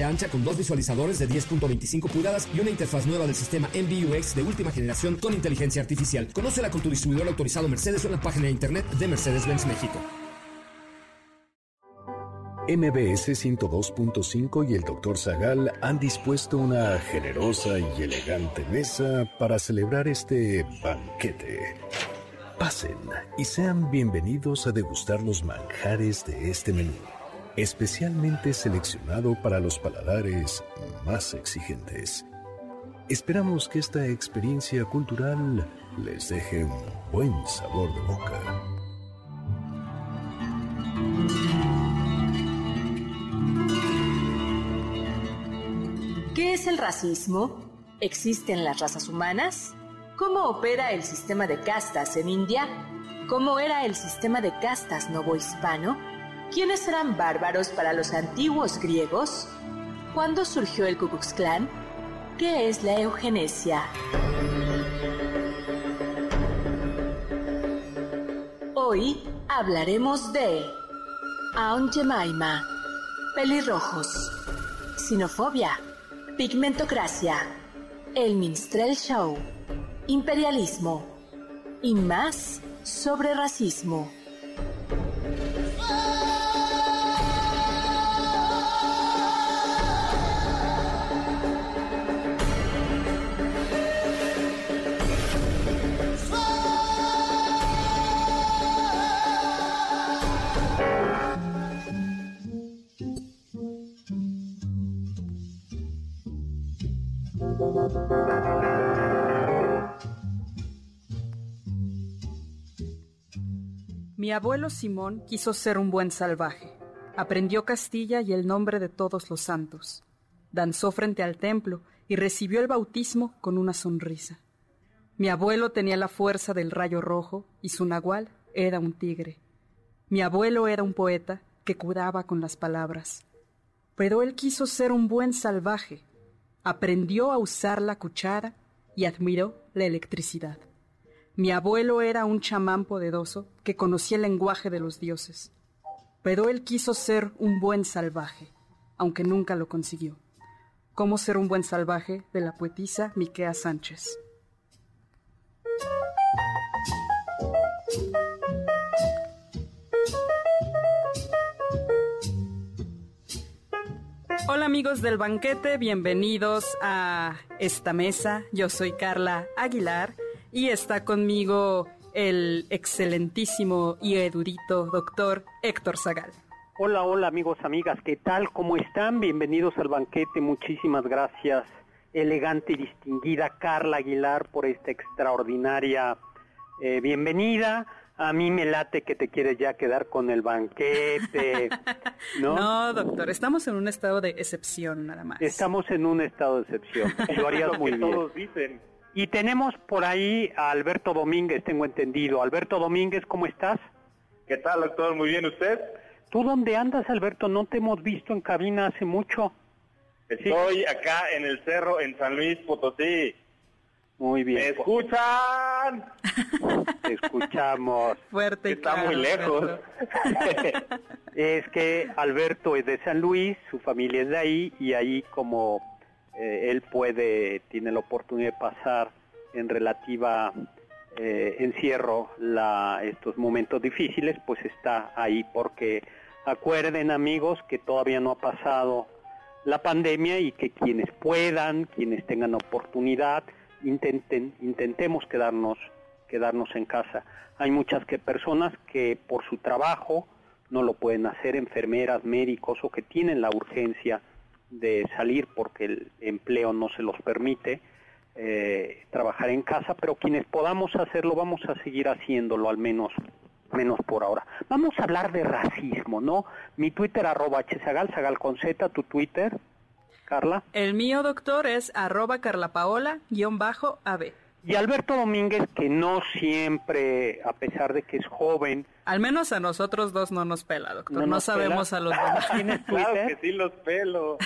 ancha con dos visualizadores de 10.25 pulgadas y una interfaz nueva del sistema MBUX de última generación con inteligencia artificial. Conócela con tu distribuidor autorizado Mercedes en la página de internet de Mercedes-Benz México. MBS 102.5 y el Dr. Zagal han dispuesto una generosa y elegante mesa para celebrar este banquete. Pasen y sean bienvenidos a degustar los manjares de este menú especialmente seleccionado para los paladares más exigentes. Esperamos que esta experiencia cultural les deje un buen sabor de boca. ¿Qué es el racismo? ¿Existen las razas humanas? ¿Cómo opera el sistema de castas en India? ¿Cómo era el sistema de castas novohispano? ¿Quiénes eran bárbaros para los antiguos griegos? ¿Cuándo surgió el Ku Klux? ¿Qué es la eugenesia? Hoy hablaremos de Aunt Jemima, pelirrojos, sinofobia, pigmentocracia, el minstrel show, imperialismo y más sobre racismo. Mi abuelo Simón quiso ser un buen salvaje. Aprendió Castilla y el nombre de todos los santos. Danzó frente al templo y recibió el bautismo con una sonrisa. Mi abuelo tenía la fuerza del rayo rojo y su nahual era un tigre. Mi abuelo era un poeta que curaba con las palabras. Pero él quiso ser un buen salvaje. Aprendió a usar la cuchara y admiró la electricidad. Mi abuelo era un chamán poderoso que conocía el lenguaje de los dioses, pero él quiso ser un buen salvaje, aunque nunca lo consiguió. ¿Cómo ser un buen salvaje? de la poetisa Miquea Sánchez. Hola amigos del banquete, bienvenidos a esta mesa. Yo soy Carla Aguilar y está conmigo el excelentísimo y erudito doctor Héctor Zagal. Hola, hola amigos, amigas, ¿qué tal? ¿Cómo están? Bienvenidos al banquete, muchísimas gracias, elegante y distinguida Carla Aguilar, por esta extraordinaria eh, bienvenida. A mí me late que te quieres ya quedar con el banquete, ¿no? No, doctor, estamos en un estado de excepción nada más. Estamos en un estado de excepción. Lo harías muy bien. Todos dicen. Y tenemos por ahí a Alberto Domínguez, tengo entendido. Alberto Domínguez, ¿cómo estás? ¿Qué tal, doctor? Muy bien, ¿usted? ¿Tú dónde andas, Alberto? No te hemos visto en cabina hace mucho. Estoy acá en el cerro, en San Luis Potosí. Muy bien. ¿Me escuchan? Te escuchamos. Fuerte. y Está claro, muy lejos. Es que Alberto es de San Luis, su familia es de ahí y ahí como eh, él puede, tiene la oportunidad de pasar en relativa eh, encierro la, estos momentos difíciles, pues está ahí porque acuerden amigos que todavía no ha pasado la pandemia y que quienes puedan, quienes tengan oportunidad, intenten, intentemos quedarnos, quedarnos en casa. Hay muchas que personas que por su trabajo no lo pueden hacer, enfermeras, médicos o que tienen la urgencia de salir porque el empleo no se los permite eh, trabajar en casa, pero quienes podamos hacerlo vamos a seguir haciéndolo al menos menos por ahora. Vamos a hablar de racismo, ¿no? Mi Twitter arroba hzagal, zagal con z, tu Twitter. Carla. El mío, doctor, es arroba carlapaola-ab. Y Alberto Domínguez, que no siempre, a pesar de que es joven... Al menos a nosotros dos no nos pela, doctor. No, sabemos a los demás. claro que sí los pelo.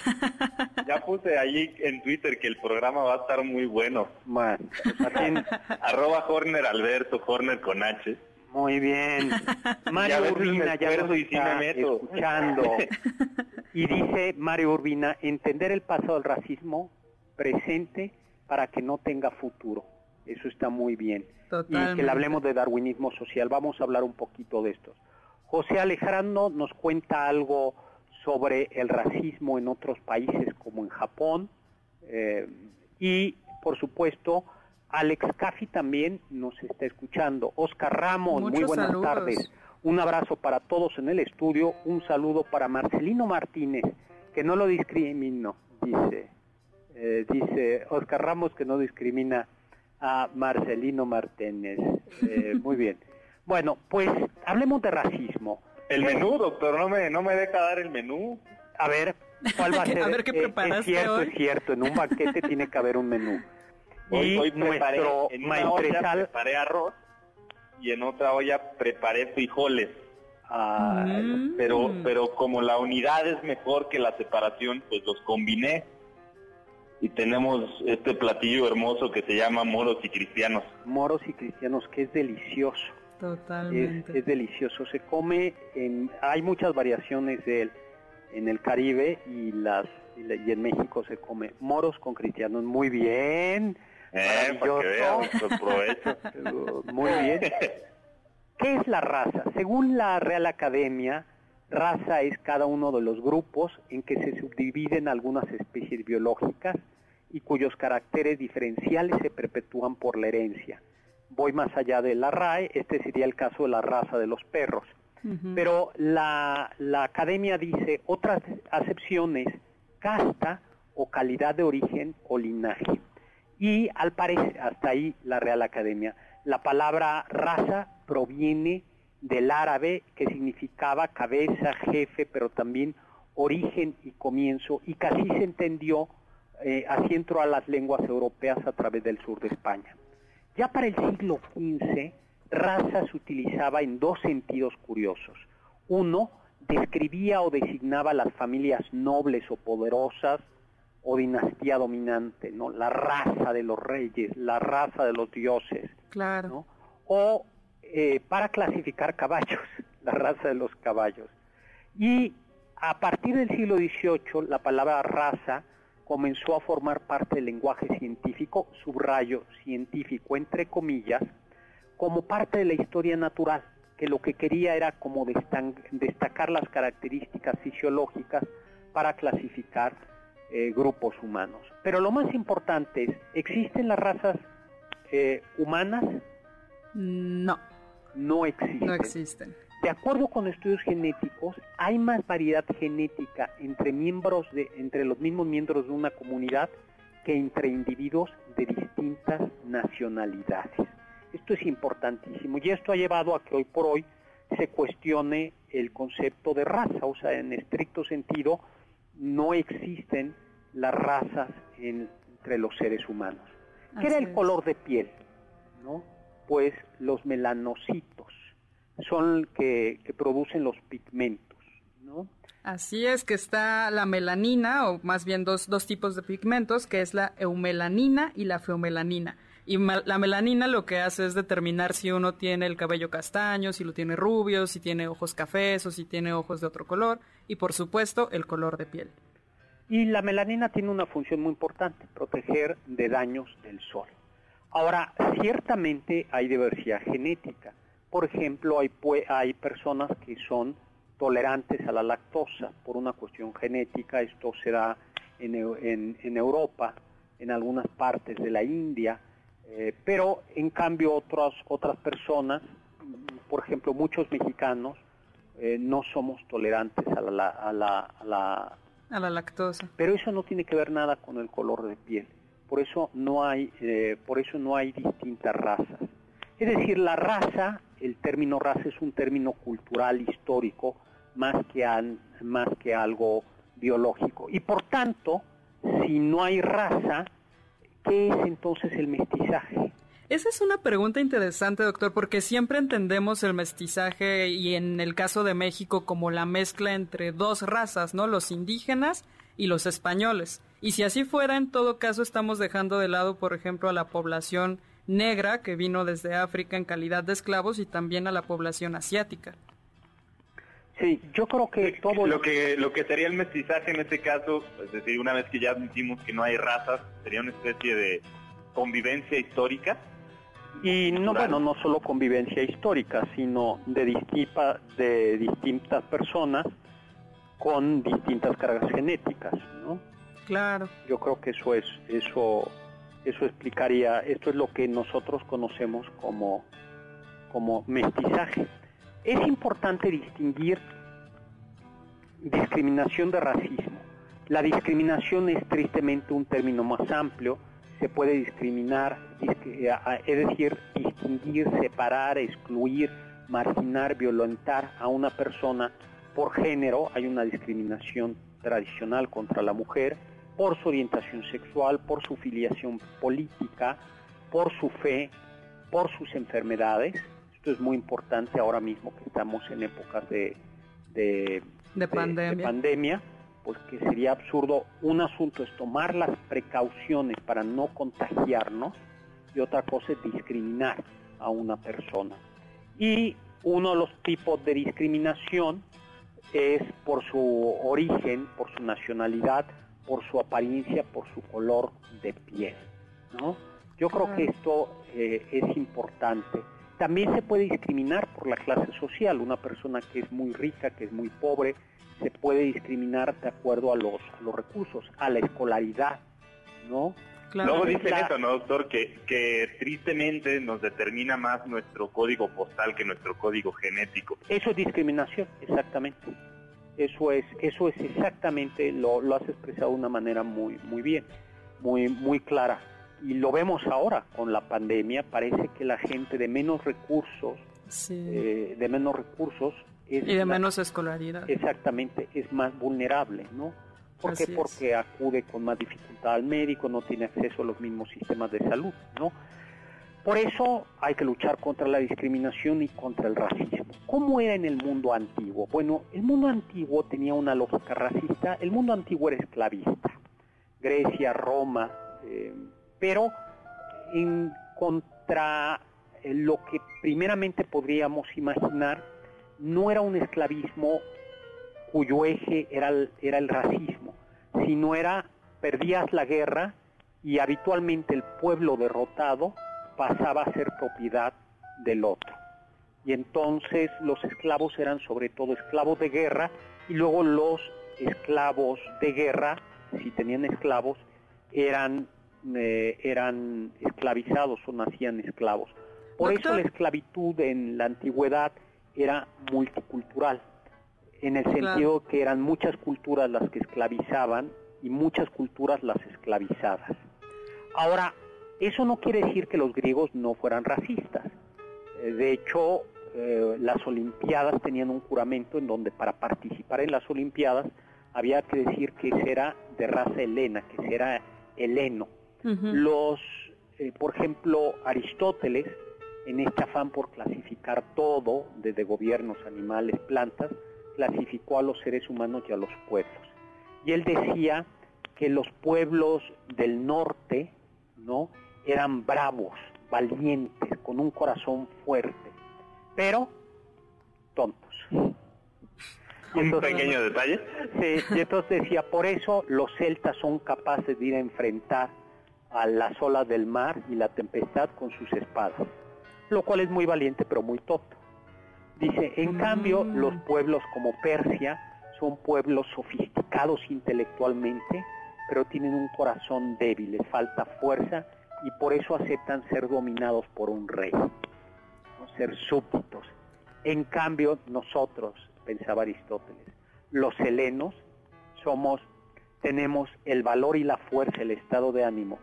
ya puse allí en Twitter que el programa va a estar muy bueno. Bueno, Arroba Horner Alberto, Horner con H. Muy bien. Mario Urbina ya lo está escuchando. Y dice Mario Urbina, entender el pasado del racismo presente para que no tenga futuro. Eso está muy bien. Y que le hablemos de darwinismo social. Vamos a hablar un poquito de esto. José Alejandro nos cuenta algo sobre el racismo en otros países como en Japón. Eh, y, por supuesto, Alex Caffi también nos está escuchando. Oscar Ramos, muy buenas tardes. Un abrazo para todos en el estudio. Un saludo para Marcelino Martínez, que no lo discrimino, dice. Eh, dice Oscar Ramos que no discrimina a Marcelino Martínez. Eh, muy bien. Bueno, pues hablemos de racismo. El menú, doctor, no me, no me deja dar el menú. A ver, ¿cuál va a ser? a ver qué eh, preparaste Es cierto, hoy? es cierto, en un banquete tiene que haber un menú. Hoy, y hoy preparé, nuestro en una olla preparé arroz y en otra olla preparé frijoles. Ah, Mm. Pero, pero como la unidad es mejor que la separación, pues los combiné. Y tenemos este platillo hermoso que se llama moros y cristianos. moros y cristianos, que es delicioso. Totalmente. es delicioso. Se come, en, hay muchas variaciones de él en el Caribe y las y, la- y en México se come moros con cristianos. Muy bien. Eh, para que vean, provecho. Muy bien. ¿Qué es la raza? Según la Real Academia, raza es cada uno de los grupos en que se subdividen algunas especies biológicas y cuyos caracteres diferenciales se perpetúan por la herencia. Voy más allá de la RAE, este sería el caso de la raza de los perros. Pero la, la academia dice otras acepciones, casta o calidad de origen o linaje. Y al parecer, hasta ahí la Real Academia, la palabra raza proviene del árabe que significaba cabeza, jefe, pero también origen y comienzo, y casi se entendió, eh, así entró a las lenguas europeas a través del sur de España. Ya para el siglo XV, raza se utilizaba en dos sentidos curiosos. Uno, describía o designaba las familias nobles o poderosas o dinastía dominante, ¿no? La raza de los reyes, la raza de los dioses, Claro. ¿no? O eh, para clasificar caballos, la raza de los caballos. Y a partir del siglo XVIII, la palabra raza comenzó a formar parte del lenguaje científico, subrayo científico entre comillas, como parte de la historia natural, que lo que quería era como destacar las características fisiológicas para clasificar eh, grupos humanos. Pero lo más importante es, ¿existen las razas eh, humanas? No, No existen. no existen. De acuerdo con estudios genéticos, hay más variedad genética entre miembros de, entre los mismos miembros de una comunidad que entre individuos de distintas nacionalidades. Esto es importantísimo y esto ha llevado a que hoy por hoy se cuestione el concepto de raza, o sea, en estricto sentido no existen las razas en- entre los seres humanos. ¿Qué era el es. color de piel? ¿No? Pues los melanocitos son que, que producen los pigmentos, ¿no? Así es que está la melanina, o más bien dos, dos tipos de pigmentos, que es la eumelanina y la feomelanina. Y la melanina lo que hace es determinar si uno tiene el cabello castaño, si lo tiene rubio, si tiene ojos cafés o si tiene ojos de otro color, y por supuesto el color de piel. Y la melanina tiene una función muy importante, proteger de daños del sol. Ahora, ciertamente hay diversidad genética. Por ejemplo, hay, hay personas que son tolerantes a la lactosa por una cuestión genética. Esto se da en, en- en Europa, en algunas partes de la India, eh, pero en cambio otras, otras personas, por ejemplo muchos mexicanos, eh, no somos tolerantes a la, a la, a la A la lactosa. pero eso no tiene que ver nada con el color de piel. Por eso no hay, eh, por eso no hay distintas razas. Es decir, la raza, el término raza es un término cultural histórico más que an- más que algo biológico y por tanto si no hay raza, ¿qué es entonces el mestizaje? Esa es una pregunta interesante, doctor, porque siempre entendemos el mestizaje y en el caso de México como la mezcla entre dos razas, ¿no? Los indígenas y los españoles. Y si así fuera, en todo caso estamos dejando de lado, por ejemplo, a la población negra que vino desde África en calidad de esclavos y también a la población asiática. Sí, yo creo que todo lo que lo que sería el mestizaje en este caso, es decir, una vez que ya admitimos que no hay razas, sería una especie de convivencia histórica. Y no, bueno, no solo convivencia histórica, sino de, distinta, de distintas personas con distintas cargas genéticas, ¿no? Claro. Yo creo que eso es eso eso explicaría, esto es lo que nosotros conocemos como como mestizaje. Es importante distinguir discriminación de racismo. La discriminación es tristemente un término más amplio, se puede discriminar, es decir, distinguir, separar, excluir, marginar, violentar a una persona por género, hay una discriminación tradicional contra la mujer, por su orientación sexual, por su filiación política, por su fe, por sus enfermedades, es muy importante ahora mismo que estamos en épocas de, de, pandemia. porque sería absurdo. Un asunto es tomar las precauciones para no contagiarnos y otra cosa es discriminar a una persona. Y uno de los tipos de discriminación es por su origen, por su nacionalidad, por su apariencia, por su color de piel. ¿no? Yo creo que esto eh, es importante. También se puede discriminar por la clase social. Una persona que es muy rica, que es muy pobre, se puede discriminar de acuerdo a los, los recursos, a la escolaridad, ¿no? Luego dicen eso, ¿no, doctor? Que, que tristemente nos determina más nuestro código postal que nuestro código genético. Eso es discriminación, exactamente. Eso es, eso es exactamente, lo, lo has expresado de una manera muy, muy bien, muy, muy clara y lo vemos ahora con la pandemia, parece que la gente de menos recursos, eh, de menos recursos y de menos escolaridad. Exactamente, es más vulnerable, ¿no? ¿Por qué? Porque acude con más dificultad al médico, no tiene acceso a los mismos sistemas de salud, ¿no? Por eso hay que luchar contra la discriminación y contra el racismo. ¿Cómo era en el mundo antiguo? Bueno, el mundo antiguo tenía una lógica racista, el mundo antiguo era esclavista. Grecia, Roma, eh, pero en contra eh, lo que primeramente podríamos imaginar no era un esclavismo cuyo eje era el, era el racismo, sino era perdías la guerra y habitualmente el pueblo derrotado pasaba a ser propiedad del otro. Y entonces los esclavos eran sobre todo esclavos de guerra y luego los esclavos de guerra, si tenían esclavos, eran eh, eran esclavizados o nacían esclavos. Por eso la esclavitud en la antigüedad era multicultural, en el sentido que eran muchas culturas las que esclavizaban y muchas culturas las esclavizadas. Ahora, eso no quiere decir que los griegos no fueran racistas. Eh, de hecho, eh, las Olimpiadas tenían un juramento en donde para participar en las Olimpiadas había que decir que era de raza helena, que era heleno. Los, eh, por ejemplo, Aristóteles, en este afán por clasificar todo, desde gobiernos, animales, plantas, clasificó a los seres humanos y a los pueblos. Y él decía que los pueblos del norte, ¿no? Eran bravos, valientes, con un corazón fuerte, pero tontos. un pequeño detalle. Sí, y entonces decía, por eso los celtas son capaces de ir a enfrentar a las olas del mar y la tempestad con sus espadas, lo cual es muy valiente pero muy tonto. Dice, en cambio, mm. los pueblos como Persia son pueblos sofisticados intelectualmente, pero tienen un corazón débil, les falta fuerza y por eso aceptan ser dominados por un rey, ser súbditos. En cambio, nosotros, pensaba Aristóteles, los helenos somos, tenemos el valor y la fuerza, el estado de ánimo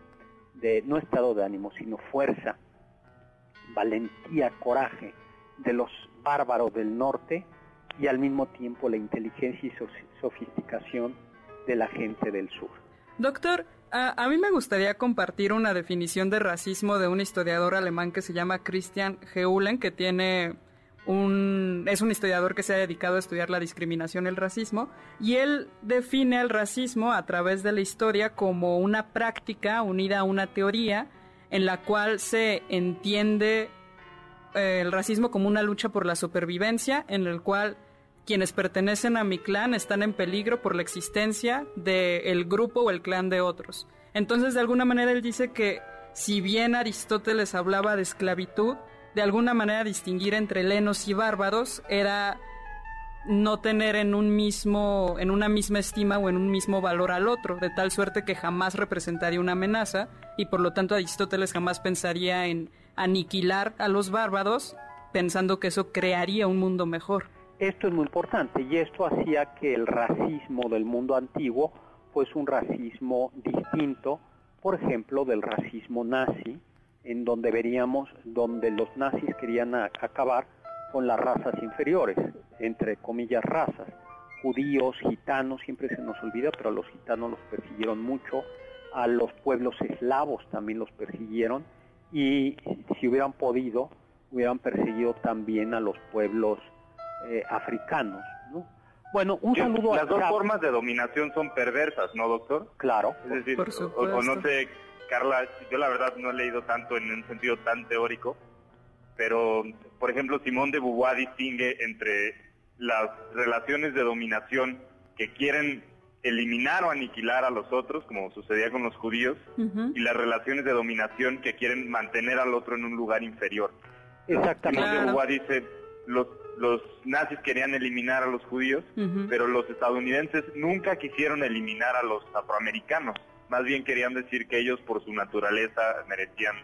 de no estado de ánimo, sino fuerza, valentía, coraje de los bárbaros del norte y al mismo tiempo la inteligencia y sofisticación de la gente del sur. Doctor, a, mí me gustaría compartir una definición de racismo de un historiador alemán que se llama Christian Heulen, que tiene un, es un historiador que se ha dedicado a estudiar la discriminación y el racismo, y él define el racismo a través de la historia como una práctica unida a una teoría en la cual se entiende eh, el racismo como una lucha por la supervivencia, en el cual quienes pertenecen a mi clan están en peligro por la existencia del grupo o el clan de otros. Entonces, de alguna manera, él dice que si bien Aristóteles hablaba de esclavitud, de alguna manera distinguir entre helenos y bárbaros era no tener en un mismo, en una misma estima o en un mismo valor al otro, de tal suerte que jamás representaría una amenaza y por lo tanto Aristóteles jamás pensaría en aniquilar a los bárbaros pensando que eso crearía un mundo mejor. Esto es muy importante y esto hacía que el racismo del mundo antiguo fuese un racismo distinto, por ejemplo, del racismo nazi, en donde veríamos donde los nazis querían acabar con las razas inferiores, entre comillas razas, judíos, gitanos, siempre se nos olvida, pero a los gitanos los persiguieron mucho, a los pueblos eslavos también los persiguieron y si hubieran podido, hubieran perseguido también a los pueblos eh, africanos. ¿no? Bueno, un saludo Las dos formas de dominación son perversas, ¿no, doctor? Claro. Es decir, o, no sé, Carla, yo la verdad no he leído tanto en un sentido tan teórico, pero, por ejemplo, Simón de Beauvoir distingue entre las relaciones de dominación que quieren eliminar o aniquilar a los otros, como sucedía con los judíos, y las relaciones de dominación que quieren mantener al otro en un lugar inferior. Exactamente. Simón de Beauvoir dice, los los nazis querían eliminar a los judíos, pero los estadounidenses nunca quisieron eliminar a los afroamericanos. Más bien querían decir que ellos por su naturaleza merecían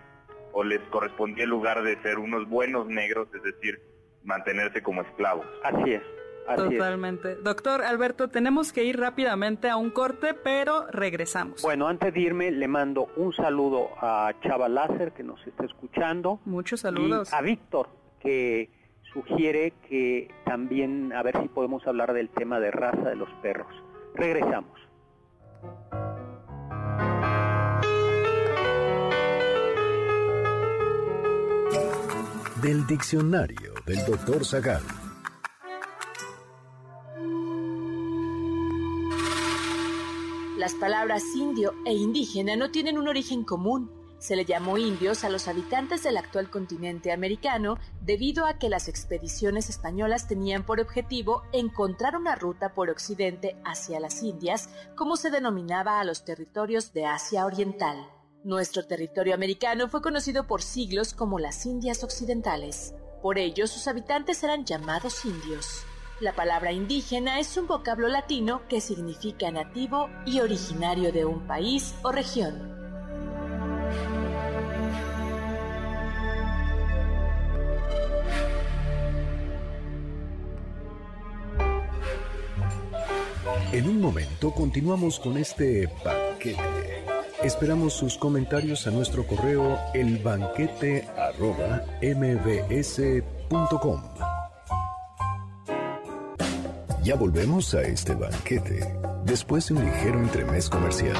o les correspondía el lugar de ser unos buenos negros, es decir, mantenerse como esclavos. Así es. Totalmente. Doctor Alberto, tenemos que ir rápidamente a un corte, pero regresamos. Bueno, antes de irme, le mando un saludo a Chava Láser, que nos está escuchando. Muchos saludos. Y a Víctor, que sugiere que también a ver si podemos hablar del tema de raza de los perros. Regresamos. Del diccionario del doctor Zagal. Las palabras indio e indígena no tienen un origen común se le llamó indios a los habitantes del actual continente americano debido a que las expediciones españolas tenían por objetivo encontrar una ruta por occidente hacia las Indias, como se denominaba a los territorios de Asia Oriental. Nuestro territorio americano fue conocido por siglos como las Indias Occidentales. Por ello, sus habitantes eran llamados indios. La palabra indígena es un vocablo latino que significa nativo y originario de un país o región. En un momento continuamos con este banquete. Esperamos sus comentarios a nuestro correo elbanquete.mbs.com. Ya volvemos a este banquete después de un ligero entremés comercial.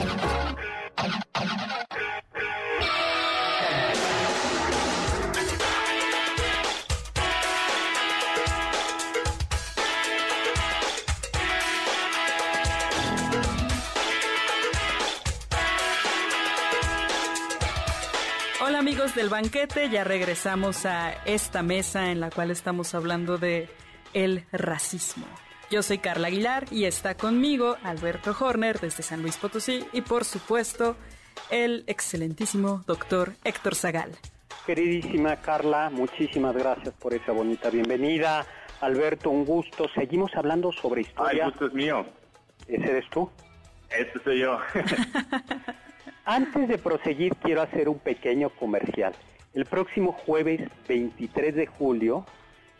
Del banquete, ya regresamos a esta mesa en la cual estamos hablando de el racismo. Yo soy Carla Aguilar y está conmigo Alberto Horner desde San Luis Potosí y por supuesto el excelentísimo doctor Héctor Zagal. Queridísima Carla, muchísimas gracias por esa bonita bienvenida. Alberto, un gusto. Seguimos hablando sobre historia. el gusto es mío. ¿Ese eres tú? Este soy yo. Antes de proseguir, quiero hacer un pequeño comercial. El próximo jueves 23 de julio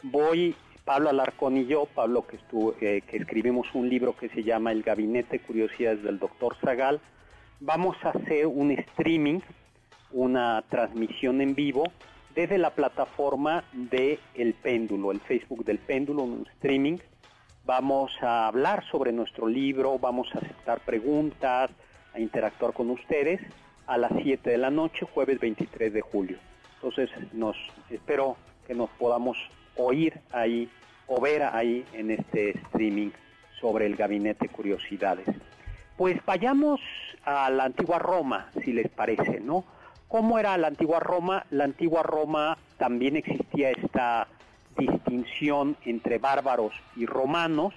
voy, Pablo Alarcón y yo, Pablo que, estuvo, que escribimos un libro que se llama El Gabinete de Curiosidades del Doctor Zagal, vamos a hacer un streaming, una transmisión en vivo desde la plataforma de El Péndulo, el Facebook del Péndulo, un streaming. Vamos a hablar sobre nuestro libro, vamos a aceptar preguntas, a interactuar con ustedes a las 7 de la noche, jueves 23 de julio. Entonces, nos espero que nos podamos oír ahí o ver ahí en este streaming sobre el Gabinete Curiosidades. Pues vayamos a la antigua Roma, si les parece, ¿no? ¿Cómo era la antigua Roma? La antigua Roma también existía esta distinción entre bárbaros y romanos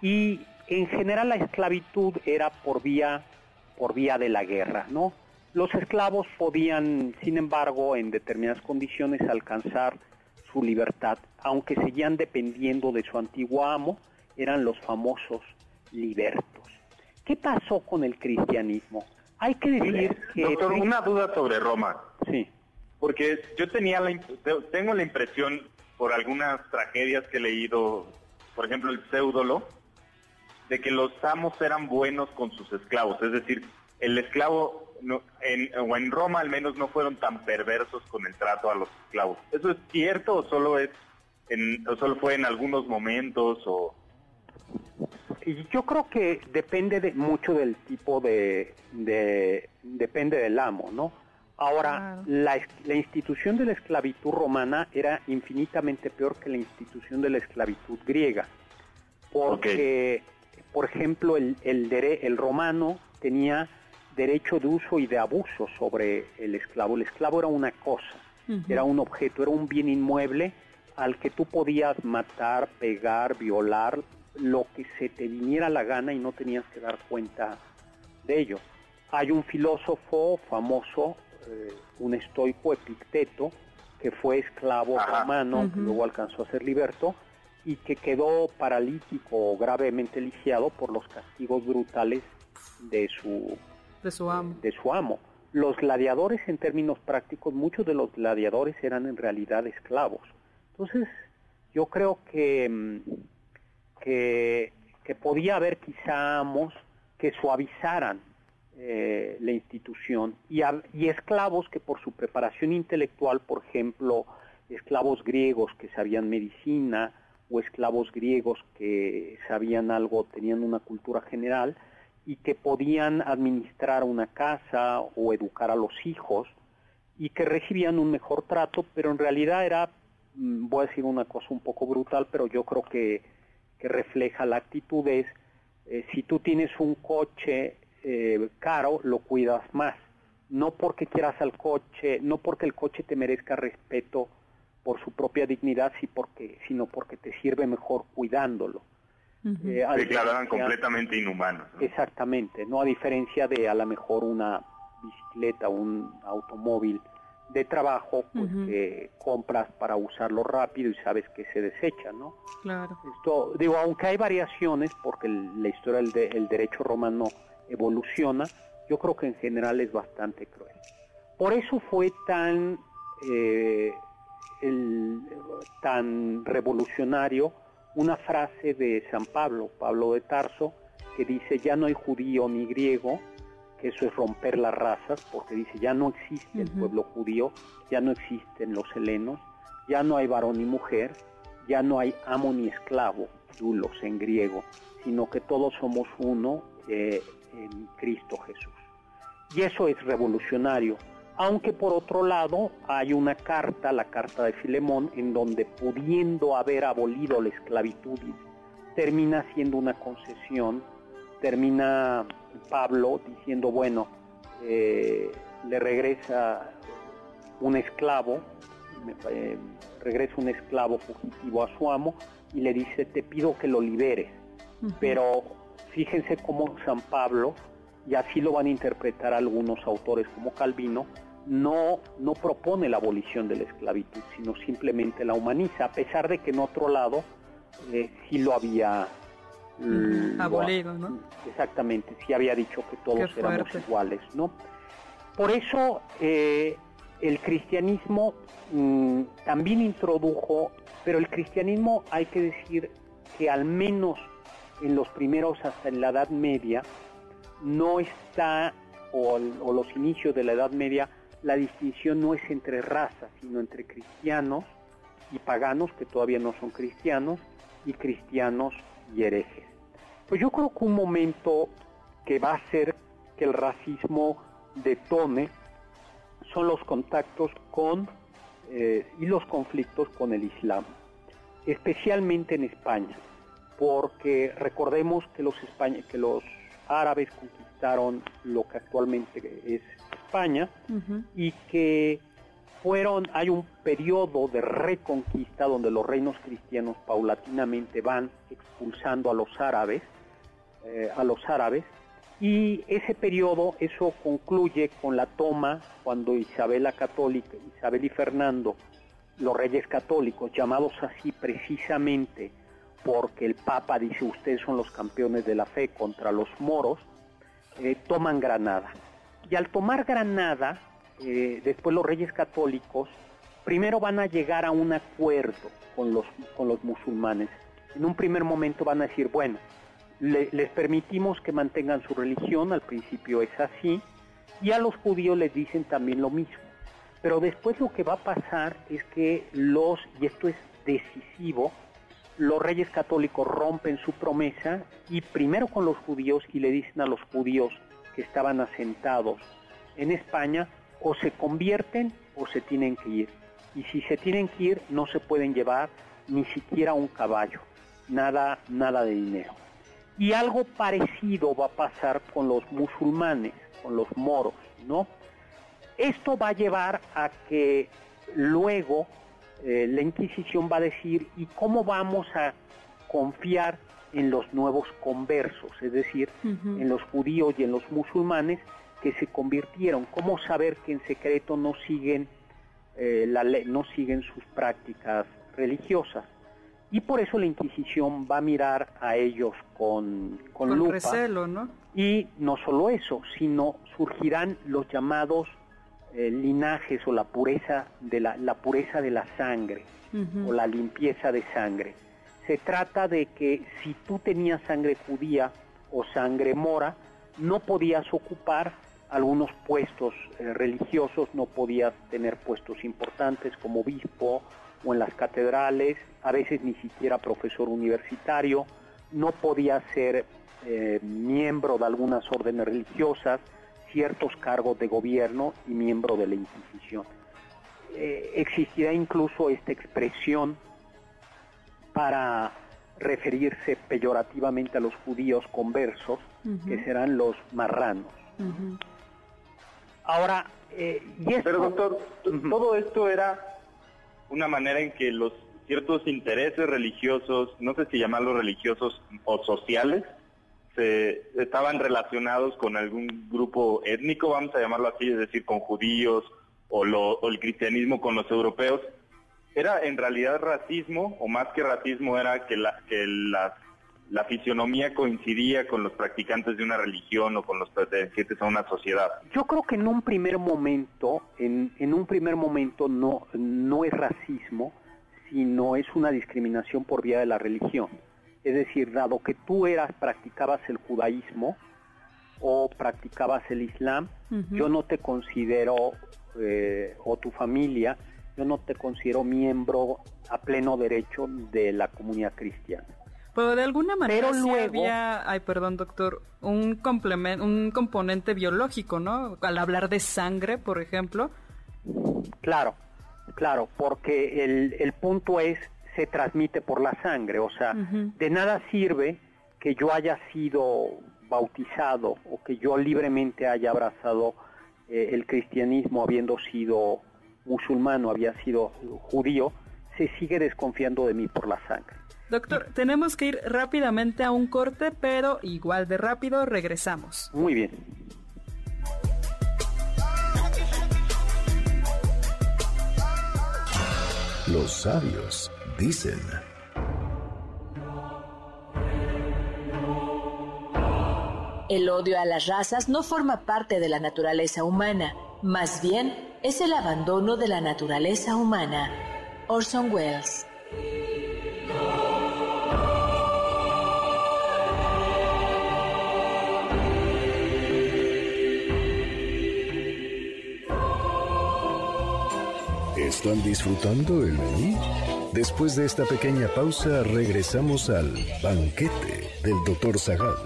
y en general la esclavitud era por vía por vía de la guerra, ¿no? Los esclavos podían, sin embargo, en determinadas condiciones alcanzar su libertad, aunque seguían dependiendo de su antiguo amo, eran los famosos libertos. ¿Qué pasó con el cristianismo? Hay que decir que... Doctor, una duda sobre Roma. Sí. Porque yo tenía la, tengo la impresión, por algunas tragedias que he leído, por ejemplo el pseudolo, de que los amos eran buenos con sus esclavos. Es decir, el esclavo, en, o en Roma al menos, no fueron tan perversos con el trato a los esclavos. ¿Eso es cierto o solo, es en, o solo fue en algunos momentos? o yo creo que depende de, mucho del tipo de, depende del amo, ¿no? Ahora, la, institución de la esclavitud romana era infinitamente peor que la institución de la esclavitud griega, porque, por ejemplo, el, el, el romano tenía derecho de uso y de abuso sobre el esclavo. El esclavo era una cosa, era un objeto, era un bien inmueble al que tú podías matar, pegar, violar, lo que se te viniera la gana y no tenías que dar cuenta de ello. Hay un filósofo famoso, eh, un estoico Epicteto, que fue esclavo romano, que luego alcanzó a ser liberto, y que quedó paralítico o gravemente lisiado por los castigos brutales de su, de su amo. De su amo. Los gladiadores, en términos prácticos, muchos de los gladiadores eran en realidad esclavos. Entonces, yo creo que mm, que, podía haber quizá amos que suavizaran eh, la institución y, y, esclavos que por su preparación intelectual, por ejemplo, esclavos griegos que sabían medicina o esclavos griegos que sabían algo, tenían una cultura general y que podían administrar una casa o educar a los hijos y que recibían un mejor trato, pero en realidad era, mm, voy a decir una cosa un poco brutal, pero yo creo que que refleja la actitud es, eh, si tú tienes un coche eh, caro, lo cuidas más. No porque quieras al coche, no porque el coche te merezca respeto por su propia dignidad, sino porque te sirve mejor cuidándolo. Eh, eran completamente inhumanos. Exactamente, no a diferencia de a lo mejor una bicicleta, un automóvil de trabajo pues, que compras para usarlo rápido y sabes que se desecha, ¿no? Claro. Esto, digo, aunque hay variaciones, porque la historia del derecho romano evoluciona, yo creo que en general es bastante cruel. Por eso fue tan, eh, tan revolucionario una frase de San Pablo, Pablo de Tarso, que dice, ya no hay judío ni griego, que eso es romper las razas, porque dice, ya no existe el pueblo judío, ya no existen los helenos, ya no hay varón ni mujer, ya no hay amo ni esclavo, dulos en griego, sino que todos somos uno eh, en Cristo Jesús. Y eso es revolucionario, aunque por otro lado hay una carta, la carta de Filemón, en donde pudiendo haber abolido la esclavitud, termina siendo una concesión, termina Pablo diciendo, bueno, eh, le regresa un esclavo, eh, regresa un esclavo fugitivo a su amo y le dice, te pido que lo liberes. Pero fíjense cómo San Pablo, y así lo van a interpretar algunos autores como Calvino, no, no propone la abolición de la esclavitud, sino simplemente la humaniza, a pesar de que en otro lado eh, sí lo había abolido, ¿no? Exactamente, sí había dicho que todos éramos iguales, ¿no? Por eso eh, el cristianismo mm, también introdujo, pero el cristianismo hay que decir que al menos en los primeros hasta en la Edad Media no está, o, o los inicios de la Edad Media, la distinción no es entre razas, sino entre cristianos y paganos que todavía no son cristianos y cristianos y herejes. Pues yo creo que un momento que va a ser que el racismo detone son los contactos con eh, y los conflictos con el Islam, especialmente en España, porque recordemos que los, que los árabes conquistaron lo que actualmente es España y que fueron, hay un periodo de reconquista donde los reinos cristianos paulatinamente van expulsando a los árabes, eh, a los árabes, y ese periodo, eso concluye con la toma cuando Isabel la Católica, Isabel y Fernando, los reyes católicos, llamados así precisamente porque el Papa dice ustedes son los campeones de la fe contra los moros, eh, toman Granada. Y al tomar Granada, eh, después los reyes católicos, primero van a llegar a un acuerdo con los, con los musulmanes. En un primer momento van a decir, bueno, les permitimos que mantengan su religión, al principio es así, y a los judíos les dicen también lo mismo. Pero después lo que va a pasar es que los, y esto es decisivo, los reyes católicos rompen su promesa y primero con los judíos y le dicen a los judíos que estaban asentados en España, o se convierten o se tienen que ir. Y si se tienen que ir, no se pueden llevar ni siquiera un caballo, nada, nada de dinero. Y algo parecido va a pasar con los musulmanes, con los moros, ¿no? Esto va a llevar a que luego eh, la Inquisición va a decir, ¿y cómo vamos a confiar en los nuevos conversos, es decir, en los judíos y en los musulmanes que se convirtieron? ¿Cómo saber que en secreto no siguen eh, la ley, no siguen sus prácticas religiosas? Y por eso la Inquisición va a mirar a ellos con, con, lupa. Recelo, ¿no? Y no solo eso, sino surgirán los llamados eh, linajes o la pureza de la, la pureza de la sangre o la limpieza de sangre. Se trata de que si tú tenías sangre judía o sangre mora, no podías ocupar algunos puestos eh, religiosos, no podías tener puestos importantes como obispo o en las catedrales, a veces ni siquiera profesor universitario, no podías ser eh, miembro de algunas órdenes religiosas, ciertos cargos de gobierno y miembro de la Inquisición. Eh, existirá incluso esta expresión para referirse peyorativamente a los judíos conversos, que serán los marranos. Ahora, eh, Pero doctor, todo esto era una manera en que los ciertos intereses religiosos, no sé si llamarlos religiosos o sociales, estaban relacionados con algún grupo étnico, vamos a llamarlo así, es decir, con judíos o, lo, el cristianismo con los europeos. Era en realidad racismo, o más que racismo, era que la, que la, la fisionomía coincidía con los practicantes de una religión o con los pertenecientes a una sociedad. Yo creo que en un primer momento, en, en un primer momento no, no es racismo, sino es una discriminación por vía de la religión. Es decir, dado que tú eras, practicabas el judaísmo o practicabas el islam, yo no te considero, eh, o tu familia, yo no te considero miembro a pleno derecho de la comunidad cristiana. Pero de alguna manera Pero había, ay perdón doctor, un complemento, un componente biológico, ¿no? Al hablar de sangre, por ejemplo. Claro, claro, porque el, el punto es se transmite por la sangre, o sea, de nada sirve que yo haya sido bautizado o que yo libremente haya abrazado eh, el cristianismo habiendo sido musulmano, había sido judío, se sigue desconfiando de mí por la sangre. Doctor, tenemos que ir rápidamente a un corte, pero igual de rápido regresamos. Muy bien. Los sabios dicen. El odio a las razas no forma parte de la naturaleza humana, más bien es el abandono de la naturaleza humana. Orson Welles. ¿Están disfrutando el menú? Después de esta pequeña pausa, regresamos al banquete del Dr. Zagal.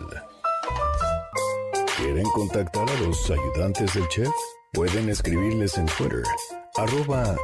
¿Quieren contactar a los ayudantes del chef? Pueden escribirles en Twitter, arroba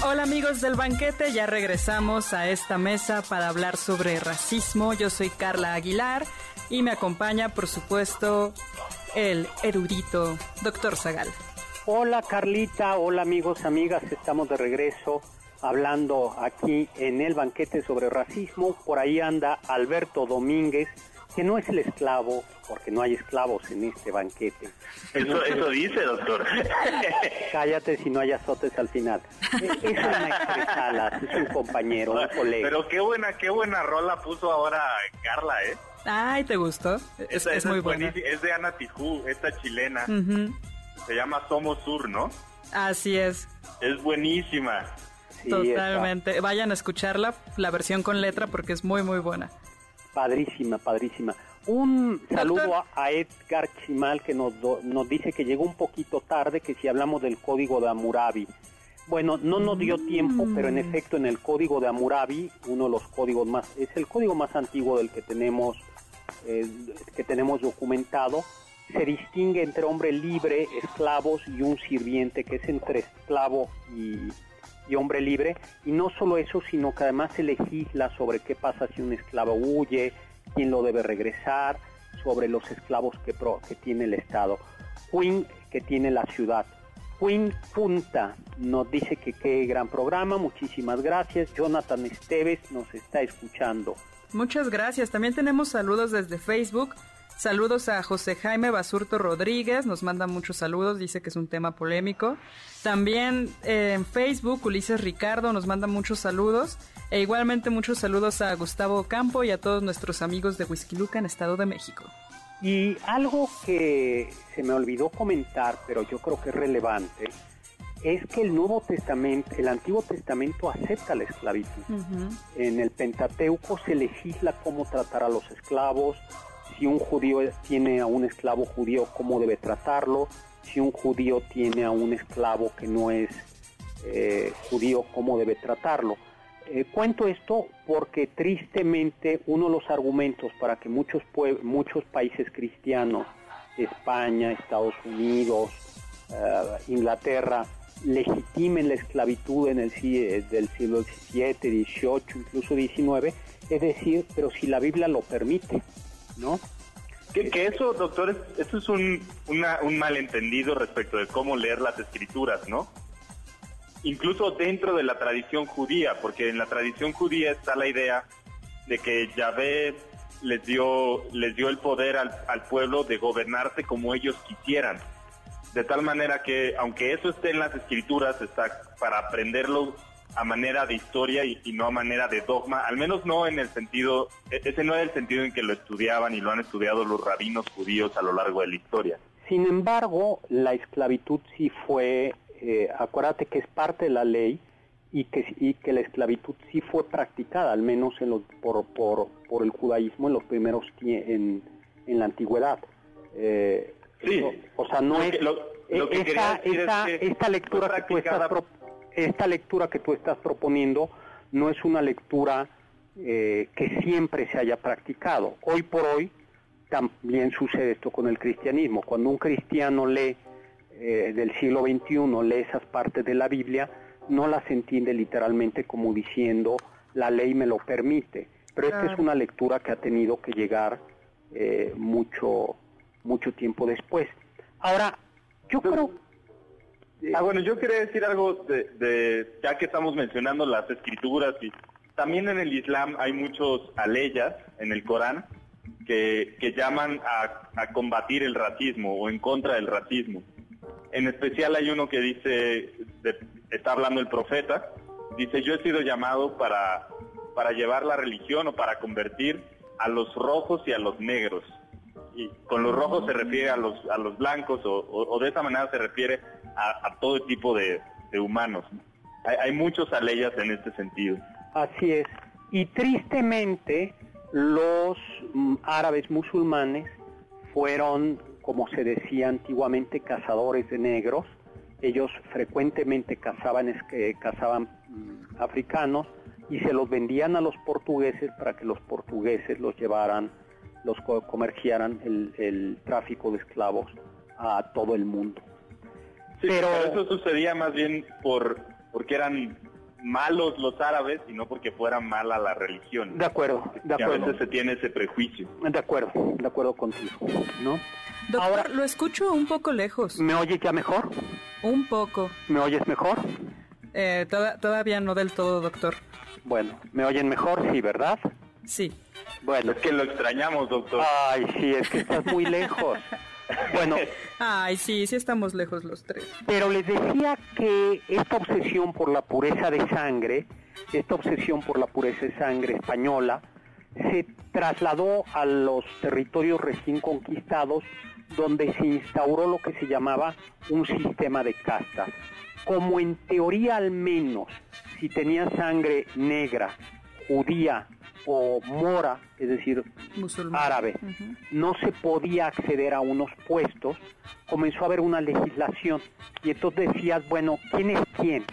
Carla Paola-AB. del banquete, ya regresamos a esta mesa para hablar sobre racismo. Yo soy Carla Aguilar y me acompaña, por supuesto, el erudito doctor Zagal. Hola Carlita, hola amigos, amigas, estamos de regreso hablando aquí en el banquete sobre racismo. Por ahí anda Alberto Domínguez, que no es el esclavo, porque no hay esclavos en este banquete. Eso, eso dice, doctor. Cállate si no hay azotes al final. Es una es un compañero, un colega. Pero qué buena, qué buena rola puso ahora Carla, ¿eh? Ay, ¿te gustó? Es, es muy buena. Es de Ana Tijoux, esta chilena. Se llama Somos Sur, ¿no? Así es. Es buenísima. Totalmente. Vayan a escucharla, la versión con letra, porque es muy, muy buena. Padrísima, padrísima. Un saludo a, Edgar Chimal que nos, nos dice que llegó un poquito tarde, que si hablamos del código de Amurabi. Bueno, no nos dio tiempo, pero en mm. efecto en el código de Amurabi, uno de los códigos más, es el código más antiguo del que tenemos, eh, que tenemos documentado, se distingue entre hombre libre, esclavos y un sirviente, que es entre esclavo y, y hombre libre. Y no solo eso, sino que además se legisla sobre qué pasa si un esclavo huye, quién lo debe regresar, sobre los esclavos que, que tiene el Estado. Queen, que tiene la ciudad. Queen Punta nos dice que qué gran programa, muchísimas gracias. Jonathan Esteves nos está escuchando. Muchas gracias. También tenemos saludos desde Facebook. Saludos a José Jaime Basurto Rodríguez, nos manda muchos saludos, dice que es un tema polémico. También eh, en Facebook, Ulises Ricardo nos manda muchos saludos. E igualmente muchos saludos a Gustavo Campo y a todos nuestros amigos de Whisky Luca en Estado de México. Y algo que se me olvidó comentar, pero yo creo que es relevante, es que el Nuevo Testamento, el Antiguo Testamento acepta la esclavitud. En el Pentateuco se legisla cómo tratar a los esclavos, si un judío tiene a un esclavo judío, cómo debe tratarlo, si un judío tiene a un esclavo que no es eh, judío, cómo debe tratarlo. Eh, cuento esto porque tristemente uno de los argumentos para que muchos, muchos países cristianos, España, Estados Unidos, eh, Inglaterra, legitimen la esclavitud en el del siglo XVII, XVIII, incluso XIX, es decir, pero si la Biblia lo permite. ¿No? Que, eso, doctor, eso es un, un malentendido respecto de cómo leer las escrituras, ¿no? Incluso dentro de la tradición judía, porque en la tradición judía está la idea de que Yahvé les dio, les dio el poder al, al pueblo de gobernarse como ellos quisieran. De tal manera que, aunque eso esté en las escrituras, está para aprenderlo a manera de historia y, no a manera de dogma, al menos no en el sentido, e, ese no es el sentido en que lo estudiaban y lo han estudiado los rabinos judíos a lo largo de la historia. Sin embargo, la esclavitud sí fue, eh, acuérdate que es parte de la ley y que, y que la esclavitud sí fue practicada, al menos en los, por, por, por el judaísmo en los primeros en, en la antigüedad. Eh, sí. o sea, no es... Lo, que esta lectura que tú estás esta lectura que tú estás proponiendo no es una lectura eh, que siempre se haya practicado. Hoy por hoy también sucede esto con el cristianismo. Cuando un cristiano lee eh, del siglo XXI, lee esas partes de la Biblia, no las entiende literalmente como diciendo la ley me lo permite. Pero esta es una lectura que ha tenido que llegar eh, mucho, mucho tiempo después. Ahora, yo creo Ah, bueno, yo quería decir algo de, ya que estamos mencionando las escrituras y también en el Islam hay muchos aleyas en el Corán que, llaman a, combatir el racismo o en contra del racismo. En especial hay uno que dice, está hablando el profeta, dice, yo he sido llamado para, para llevar la religión o para convertir a los rojos y a los negros. Y con los rojos se refiere a los, a los blancos o, de esa manera se refiere a, todo tipo de, humanos. Hay, hay muchos aleyas en este sentido. Así es. Y tristemente los mm, árabes musulmanes fueron, como se decía antiguamente, cazadores de negros. Ellos frecuentemente cazaban, cazaban mm, africanos y se los vendían a los portugueses para que los portugueses los llevaran, los comerciaran el, tráfico de esclavos a todo el mundo. Pero, eso sucedía más bien por porque eran malos los árabes y no porque fuera mala la religión. De acuerdo, de acuerdo. a veces se tiene ese prejuicio. De acuerdo, de acuerdo contigo, ¿no? Ahora lo escucho un poco lejos. ¿Me oyes ya mejor? Un poco. ¿Me oyes mejor? Eh, todavía no del todo, doctor. Bueno, ¿me oyen mejor? Sí, ¿verdad? Sí. Bueno. Es que lo extrañamos, doctor. Ay, sí, es que estás muy lejos. Bueno. Ay, sí, sí estamos lejos los tres. Pero les decía que esta obsesión por la pureza de sangre, esta obsesión por la pureza de sangre española, se trasladó a los territorios recién conquistados, donde se instauró lo que se llamaba un sistema de castas. Como en teoría al menos, si tenía sangre negra, judía, o mora, es decir, árabe, no se podía acceder a unos puestos, comenzó a haber una legislación. Y entonces decías, bueno, ¿quién es quién?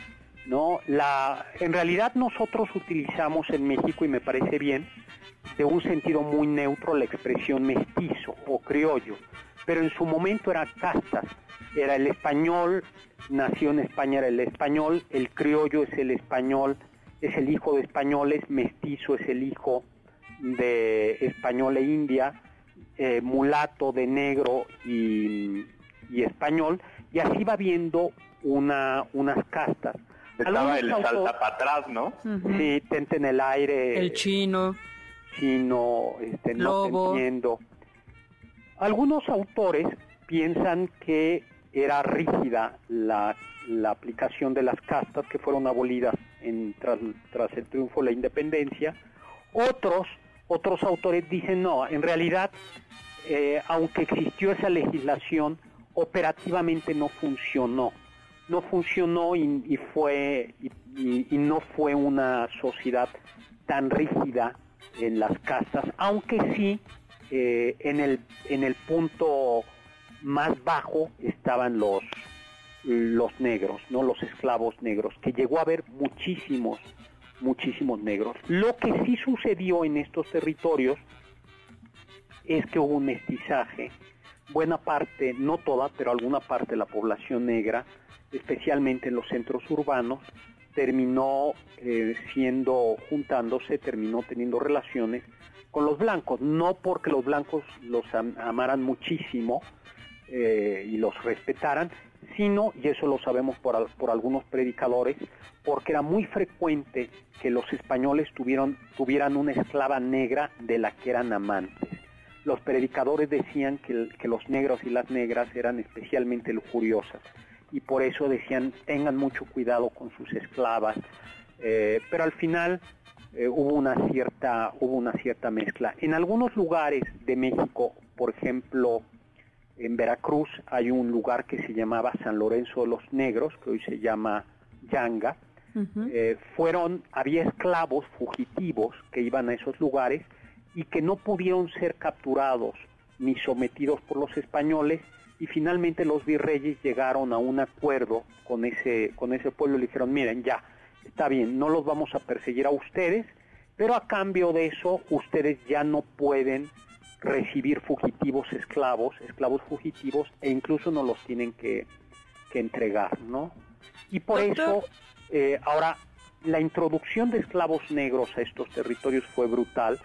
¿No? La, en realidad nosotros utilizamos en México, y me parece bien, de un sentido muy neutro la expresión mestizo o criollo, pero en su momento era castas, era el español, nació en España era el español, el criollo es el español es el hijo de españoles, mestizo es el hijo de español e india, eh, mulato de negro y, español, y así va viendo una, unas castas. Estaba el salta para atrás, ¿no? Sí, tente en el aire. El chino. Chino, este, no entiendo. Algunos autores piensan que era rígida la, aplicación de las castas que fueron abolidas tras, el triunfo de la independencia. Otros, otros autores dicen no, en realidad, eh, aunque existió esa legislación, operativamente no funcionó. No funcionó y, fue y, no fue una sociedad tan rígida en las casas, aunque sí eh, en, el, en el punto más bajo estaban los los negros, no los esclavos negros, que llegó a haber muchísimos, muchísimos negros. Lo que sí sucedió en estos territorios es que hubo un mestizaje. Buena parte, no toda, pero alguna parte de la población negra, especialmente en los centros urbanos, terminó eh, siendo, juntándose, terminó teniendo relaciones con los blancos, no porque los blancos los amaran muchísimo eh, y los respetaran, sino, y eso lo sabemos por, por algunos predicadores, porque era muy frecuente que los españoles tuvieron, tuvieran una esclava negra de la que eran amantes. Los predicadores decían que, que los negros y las negras eran especialmente lujuriosas y por eso decían tengan mucho cuidado con sus esclavas, eh, pero al final eh, hubo una cierta hubo una cierta mezcla. En algunos lugares de México, por ejemplo en Veracruz hay un lugar que se llamaba San Lorenzo de los Negros, que hoy se llama Yanga. Eh, fueron, había esclavos fugitivos que iban a esos lugares y que no pudieron ser capturados ni sometidos por los españoles y finalmente los virreyes llegaron a un acuerdo con ese, con ese pueblo y le dijeron, miren, ya, está bien, no los vamos a perseguir a ustedes, pero a cambio de eso ustedes ya no pueden recibir fugitivos esclavos, esclavos fugitivos, e incluso no los tienen que, entregar, ¿no? Y por eso, eh, ahora, la introducción de esclavos negros a estos territorios fue brutal,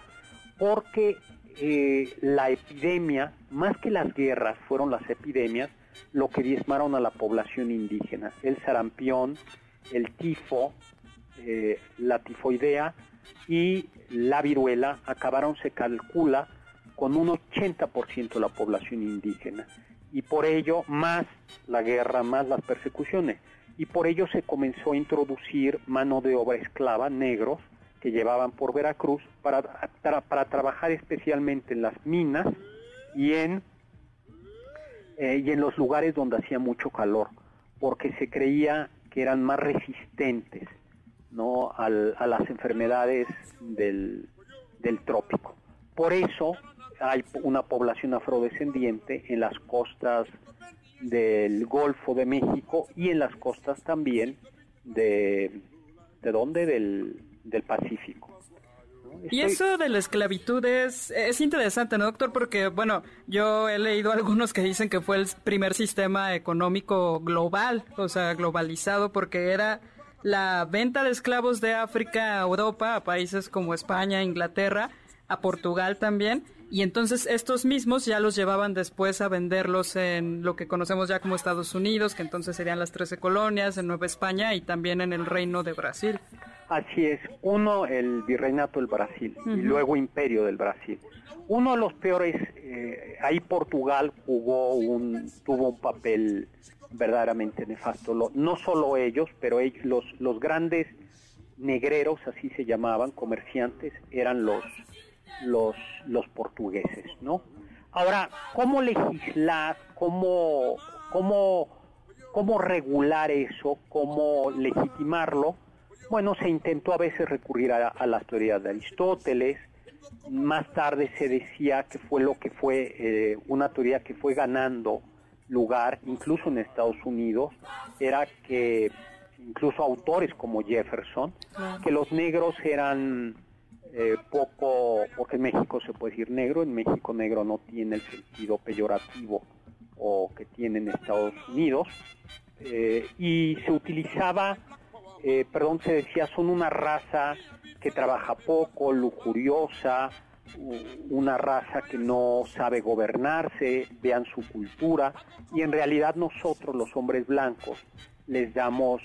porque eh, la epidemia, más que las guerras, fueron las epidemias lo que diezmaron a la población indígena. El sarampión, el tifo, eh, la tifoidea y la viruela acabaron, se calcula, con un 80% de la población indígena y por ello más la guerra, más las persecuciones. y por ello se comenzó a introducir mano de obra esclava, negros, que llevaban por Veracruz para, para, trabajar especialmente en las minas y en, eh, y en los lugares donde hacía mucho calor, porque se creía que eran más resistentes ¿no? a las enfermedades del, del trópico. Por eso hay una población afrodescendiente en las costas del Golfo de México y en las costas también de, ¿de dónde? Del, del Pacífico. Y eso de la esclavitud es, es interesante, ¿no, doctor? Porque, bueno, yo he leído algunos que dicen que fue el primer sistema económico global, o sea, globalizado, porque era la venta de esclavos de África a Europa, a países como España, Inglaterra, a Portugal también, y entonces estos mismos ya los llevaban después a venderlos en lo que conocemos ya como Estados Unidos, que entonces serían las 13 colonias, en Nueva España y también en el Reino de Brasil. Así es, uno el virreinato del Brasil y luego imperio del Brasil. Uno de los peores, eh, ahí Portugal jugó un, tuvo un papel verdaderamente nefasto. no solo ellos, pero ellos, los, los grandes negreros, así se llamaban, comerciantes, eran los los, los portugueses, ¿no? Ahora, ¿cómo legislar? ¿Cómo, cómo, cómo regular eso? ¿Cómo legitimarlo? Bueno, se intentó a veces recurrir a, a las teorías de Aristóteles, más tarde se decía que fue lo que fue eh, una teoría que fue ganando lugar, incluso en Estados Unidos, era que incluso autores como Jefferson, que los negros eran eh, poco, porque en México se puede decir negro, en México negro no tiene el sentido peyorativo o que tiene en Estados Unidos, eh, y se utilizaba, eh, perdón, se decía, son una raza que trabaja poco, lujuriosa, una raza que no sabe gobernarse, vean su cultura, y en realidad nosotros los hombres blancos les damos,